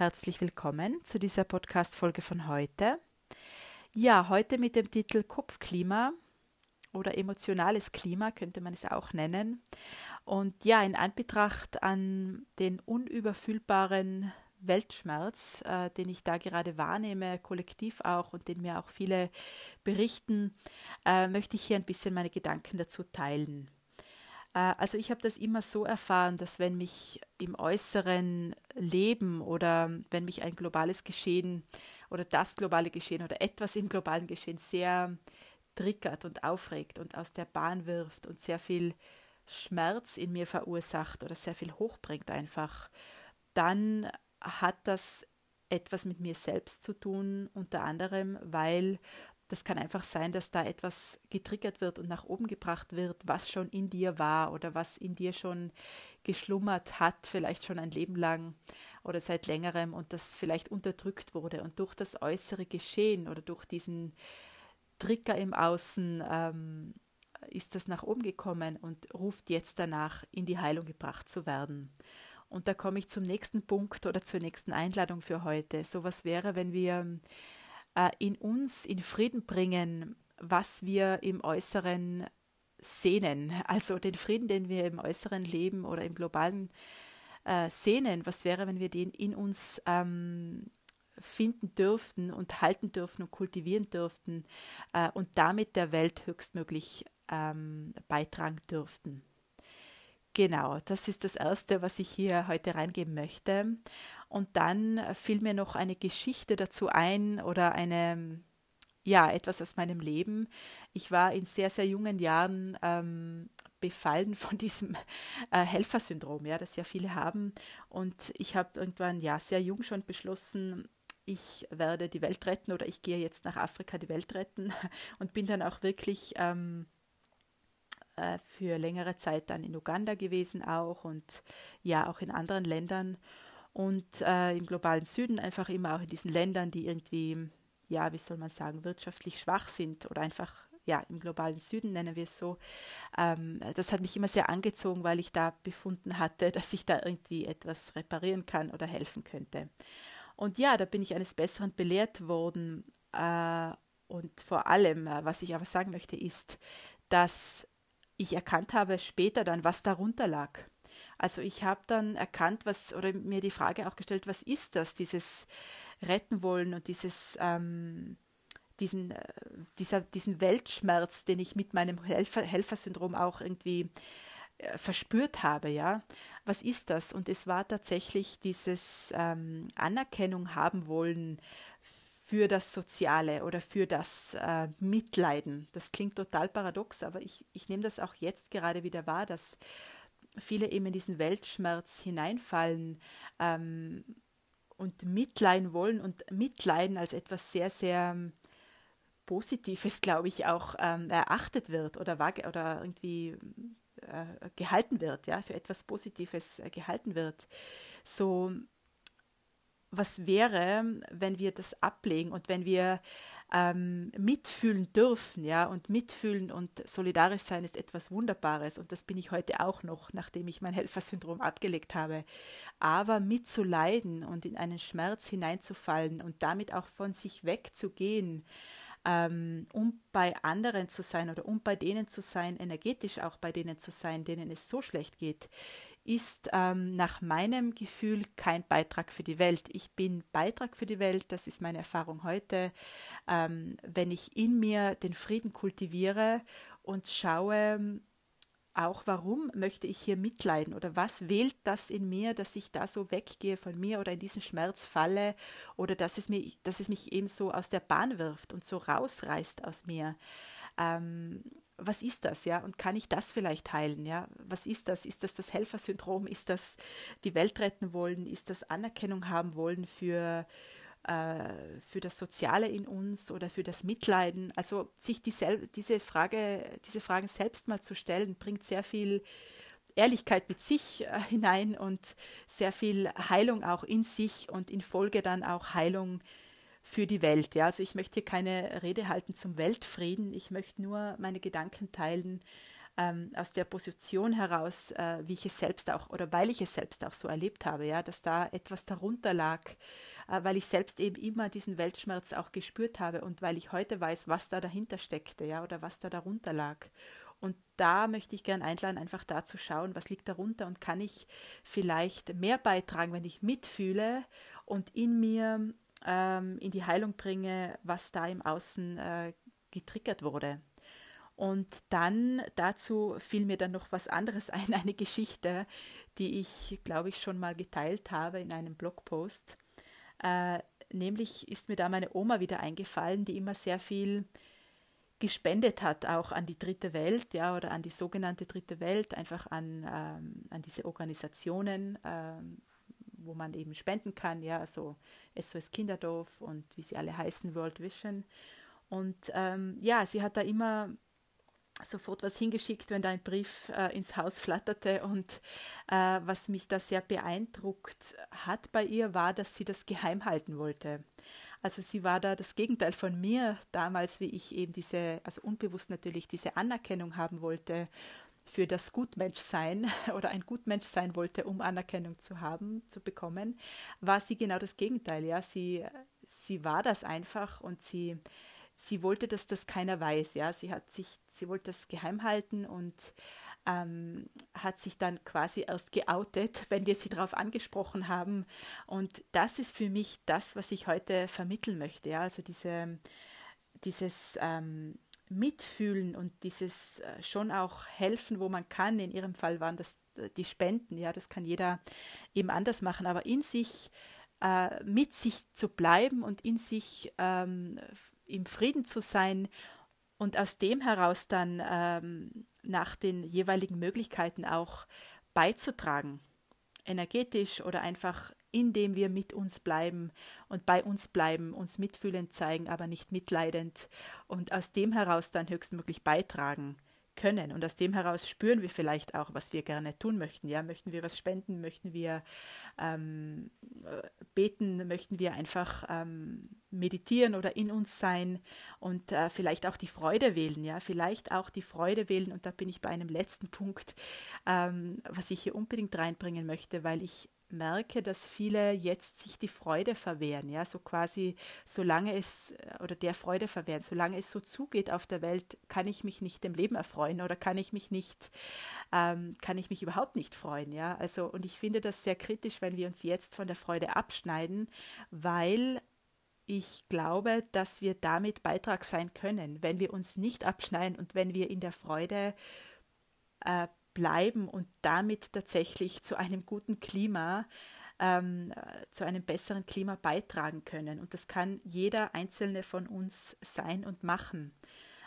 Herzlich willkommen zu dieser Podcast-Folge von heute. Ja, heute mit dem Titel Kopfklima oder emotionales Klima könnte man es auch nennen. Und ja, in Anbetracht an den unüberfüllbaren Weltschmerz, äh, den ich da gerade wahrnehme, kollektiv auch und den mir auch viele berichten, äh, möchte ich hier ein bisschen meine Gedanken dazu teilen. Äh, also ich habe das immer so erfahren, dass wenn mich im äußeren Leben oder wenn mich ein globales Geschehen oder das globale Geschehen oder etwas im globalen Geschehen sehr triggert und aufregt und aus der Bahn wirft und sehr viel Schmerz in mir verursacht oder sehr viel hochbringt einfach, dann hat das etwas mit mir selbst zu tun, unter anderem, weil das kann einfach sein, dass da etwas getriggert wird und nach oben gebracht wird, was schon in dir war oder was in dir schon geschlummert hat, vielleicht schon ein Leben lang oder seit längerem und das vielleicht unterdrückt wurde. Und durch das äußere Geschehen oder durch diesen Trigger im Außen ähm, ist das nach oben gekommen und ruft jetzt danach, in die Heilung gebracht zu werden. Und da komme ich zum nächsten Punkt oder zur nächsten Einladung für heute. So was wäre, wenn wir in uns in Frieden bringen, was wir im Äußeren sehnen. Also den Frieden, den wir im äußeren Leben oder im globalen äh, sehnen. Was wäre, wenn wir den in uns ähm, finden dürften und halten dürften und kultivieren dürften äh, und damit der Welt höchstmöglich ähm, beitragen dürften. Genau, das ist das Erste, was ich hier heute reingeben möchte. Und dann fiel mir noch eine Geschichte dazu ein oder eine, ja, etwas aus meinem Leben. Ich war in sehr, sehr jungen Jahren ähm, befallen von diesem äh, Helfersyndrom, ja, das ja viele haben. Und ich habe irgendwann, ja, sehr jung schon beschlossen, ich werde die Welt retten oder ich gehe jetzt nach Afrika die Welt retten und bin dann auch wirklich ähm, äh, für längere Zeit dann in Uganda gewesen auch und ja auch in anderen Ländern und äh, im globalen Süden einfach immer auch in diesen Ländern, die irgendwie, ja, wie soll man sagen, wirtschaftlich schwach sind oder einfach, ja, im globalen Süden nennen wir es so. Ähm, das hat mich immer sehr angezogen, weil ich da befunden hatte, dass ich da irgendwie etwas reparieren kann oder helfen könnte. Und ja, da bin ich eines Besseren belehrt worden. Äh, und vor allem, äh, was ich aber sagen möchte, ist, dass ich erkannt habe später dann, was darunter lag. Also ich habe dann erkannt, was, oder mir die Frage auch gestellt, was ist das, dieses Retten wollen und dieses, ähm, diesen, äh, dieser, diesen Weltschmerz, den ich mit meinem Helfer, Helfersyndrom auch irgendwie äh, verspürt habe, ja. Was ist das? Und es war tatsächlich dieses ähm, Anerkennung haben wollen für das Soziale oder für das äh, Mitleiden. Das klingt total paradox, aber ich, ich nehme das auch jetzt gerade wieder wahr, dass viele eben in diesen Weltschmerz hineinfallen ähm, und mitleiden wollen und mitleiden als etwas sehr, sehr ähm, Positives, glaube ich, auch ähm, erachtet wird oder, oder irgendwie äh, gehalten wird, ja, für etwas Positives äh, gehalten wird. So, was wäre, wenn wir das ablegen und wenn wir ähm, mitfühlen dürfen, ja, und mitfühlen und solidarisch sein ist etwas Wunderbares und das bin ich heute auch noch, nachdem ich mein Helfersyndrom abgelegt habe. Aber mitzuleiden und in einen Schmerz hineinzufallen und damit auch von sich wegzugehen, ähm, um bei anderen zu sein oder um bei denen zu sein, energetisch auch bei denen zu sein, denen es so schlecht geht, ist ähm, nach meinem Gefühl kein Beitrag für die Welt. Ich bin Beitrag für die Welt, das ist meine Erfahrung heute, ähm, wenn ich in mir den Frieden kultiviere und schaue, auch warum möchte ich hier mitleiden oder was wählt das in mir, dass ich da so weggehe von mir oder in diesen Schmerz falle oder dass es, mir, dass es mich eben so aus der Bahn wirft und so rausreißt aus mir. Ähm, was ist das, ja? Und kann ich das vielleicht heilen, ja? Was ist das? Ist das das Helfersyndrom? Ist das die Welt retten wollen? Ist das Anerkennung haben wollen für, äh, für das Soziale in uns oder für das Mitleiden? Also sich die diese Frage, diese Fragen selbst mal zu stellen, bringt sehr viel Ehrlichkeit mit sich äh, hinein und sehr viel Heilung auch in sich und in Folge dann auch Heilung für die Welt. Ja, also ich möchte hier keine Rede halten zum Weltfrieden. Ich möchte nur meine Gedanken teilen, ähm, aus der Position heraus, äh, wie ich es selbst auch oder weil ich es selbst auch so erlebt habe, ja, dass da etwas darunter lag, äh, weil ich selbst eben immer diesen Weltschmerz auch gespürt habe und weil ich heute weiß, was da dahinter steckte, ja, oder was da darunter lag. Und da möchte ich gern einladen, einfach da zu schauen, was liegt darunter und kann ich vielleicht mehr beitragen, wenn ich mitfühle und in mir ähm, in die Heilung bringe, was da im Außen äh, getriggert wurde. Und dann dazu fiel mir dann noch was anderes ein, eine Geschichte, die ich, glaube ich, schon mal geteilt habe in einem Blogpost. Äh, nämlich ist mir da meine Oma wieder eingefallen, die immer sehr viel gespendet hat, auch an die dritte Welt, ja, oder an die sogenannte dritte Welt, einfach an, ähm, an diese Organisationen, ähm, wo man eben spenden kann, ja, so SOS Kinderdorf und wie sie alle heißen, World Vision. Und ähm, ja, sie hat da immer sofort was hingeschickt, wenn da ein Brief äh, ins Haus flatterte. Und äh, was mich da sehr beeindruckt hat bei ihr, war, dass sie das geheim halten wollte. Also sie war da das Gegenteil von mir damals, wie ich eben diese, also unbewusst natürlich diese Anerkennung haben wollte für das Gutmenschsein oder ein Gutmensch sein wollte, um Anerkennung zu haben, zu bekommen, war sie genau das Gegenteil. Ja, sie, sie war das einfach und sie, sie wollte, dass das keiner weiß. Ja, sie hat sich, sie wollte das geheim halten und ähm, hat sich dann quasi erst geoutet, wenn wir sie darauf angesprochen haben. Und das ist für mich das, was ich heute vermitteln möchte. Ja, also diese, dieses ähm, Mitfühlen und dieses äh, schon auch helfen, wo man kann. In ihrem Fall waren das äh, die Spenden, ja, das kann jeder eben anders machen, aber in sich, äh, mit sich zu bleiben und in sich ähm, im Frieden zu sein und aus dem heraus dann ähm, nach den jeweiligen Möglichkeiten auch beizutragen, energetisch oder einfach indem wir mit uns bleiben und bei uns bleiben, uns mitfühlend zeigen, aber nicht mitleidend und aus dem heraus dann höchstmöglich beitragen können. Und aus dem heraus spüren wir vielleicht auch, was wir gerne tun möchten. Ja, möchten wir was spenden, möchten wir ähm, beten, möchten wir einfach ähm, meditieren oder in uns sein und äh, vielleicht auch die Freude wählen. Ja, vielleicht auch die Freude wählen. Und da bin ich bei einem letzten Punkt, ähm, was ich hier unbedingt reinbringen möchte, weil ich merke, dass viele jetzt sich die Freude verwehren, ja, so quasi, solange es, oder der Freude verwehren, solange es so zugeht auf der Welt, kann ich mich nicht dem Leben erfreuen oder kann ich mich nicht, ähm, kann ich mich überhaupt nicht freuen, ja, also, und ich finde das sehr kritisch, wenn wir uns jetzt von der Freude abschneiden, weil ich glaube, dass wir damit Beitrag sein können, wenn wir uns nicht abschneiden und wenn wir in der Freude äh, bleiben und damit tatsächlich zu einem guten Klima, ähm, zu einem besseren Klima beitragen können. Und das kann jeder einzelne von uns sein und machen.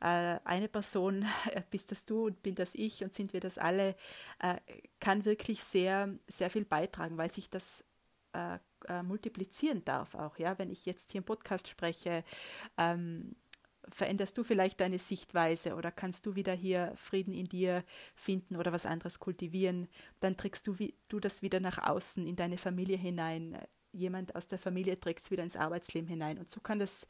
Äh, eine Person, bist das du und bin das ich und sind wir das alle, äh, kann wirklich sehr, sehr viel beitragen, weil sich das äh, multiplizieren darf auch. Ja, wenn ich jetzt hier im Podcast spreche, ähm, veränderst du vielleicht deine Sichtweise oder kannst du wieder hier Frieden in dir finden oder was anderes kultivieren, dann trägst du, du das wieder nach außen in deine Familie hinein. Jemand aus der Familie trägt es wieder ins Arbeitsleben hinein. Und so kann das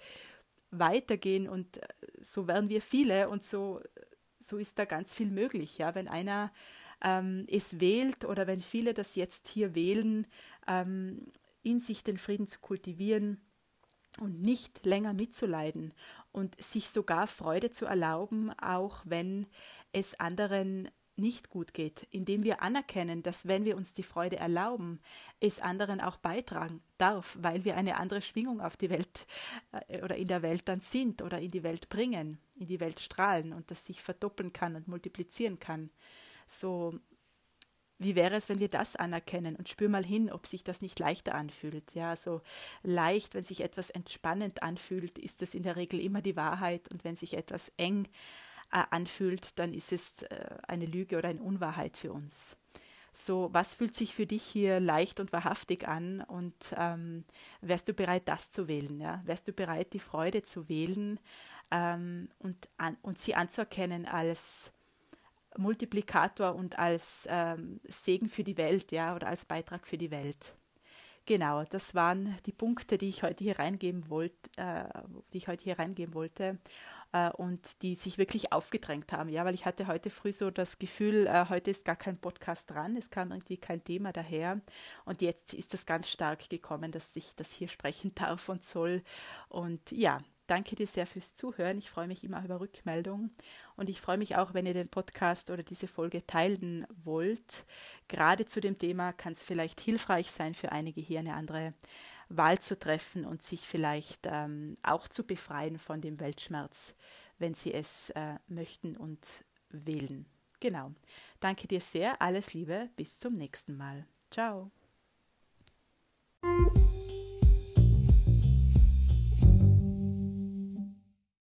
weitergehen und äh, so werden wir viele und so, so ist da ganz viel möglich. Ja? Wenn einer ähm, es wählt oder wenn viele das jetzt hier wählen, ähm, in sich den Frieden zu kultivieren, und nicht länger mitzuleiden und sich sogar Freude zu erlauben, auch wenn es anderen nicht gut geht, indem wir anerkennen, dass wenn wir uns die Freude erlauben, es anderen auch beitragen darf, weil wir eine andere Schwingung auf die Welt äh, oder in der Welt dann sind oder in die Welt bringen, in die Welt strahlen und das sich verdoppeln kann und multiplizieren kann. So wie wäre es, wenn wir das anerkennen und spür mal hin, ob sich das nicht leichter anfühlt. Ja, so leicht, wenn sich etwas entspannend anfühlt, ist das in der Regel immer die Wahrheit und wenn sich etwas eng äh, anfühlt, dann ist es äh, eine Lüge oder eine Unwahrheit für uns. So, was fühlt sich für dich hier leicht und wahrhaftig an und ähm, wärst du bereit, das zu wählen? Ja? Wärst du bereit, die Freude zu wählen ähm, und, an, und sie anzuerkennen als Multiplikator und als ähm, Segen für die Welt, ja, oder als Beitrag für die Welt. Genau, das waren die Punkte, die ich heute hier reingeben wollte, äh, die ich heute hier reingeben wollte. äh, und die sich wirklich aufgedrängt haben. Ja, weil ich hatte heute früh so das Gefühl, äh, heute ist gar kein Podcast dran, es kam irgendwie kein Thema daher. Und jetzt ist das ganz stark gekommen, dass ich das hier sprechen darf und soll. Und ja, danke dir sehr fürs Zuhören. Ich freue mich immer über Rückmeldungen und ich freue mich auch, wenn ihr den Podcast oder diese Folge teilen wollt. Gerade zu dem Thema kann es vielleicht hilfreich sein für einige hier eine andere Wahl zu treffen und sich vielleicht ähm, auch zu befreien von dem Weltschmerz, wenn sie es äh, möchten und wählen. Genau. Danke dir sehr. Alles Liebe. Bis zum nächsten Mal. Ciao.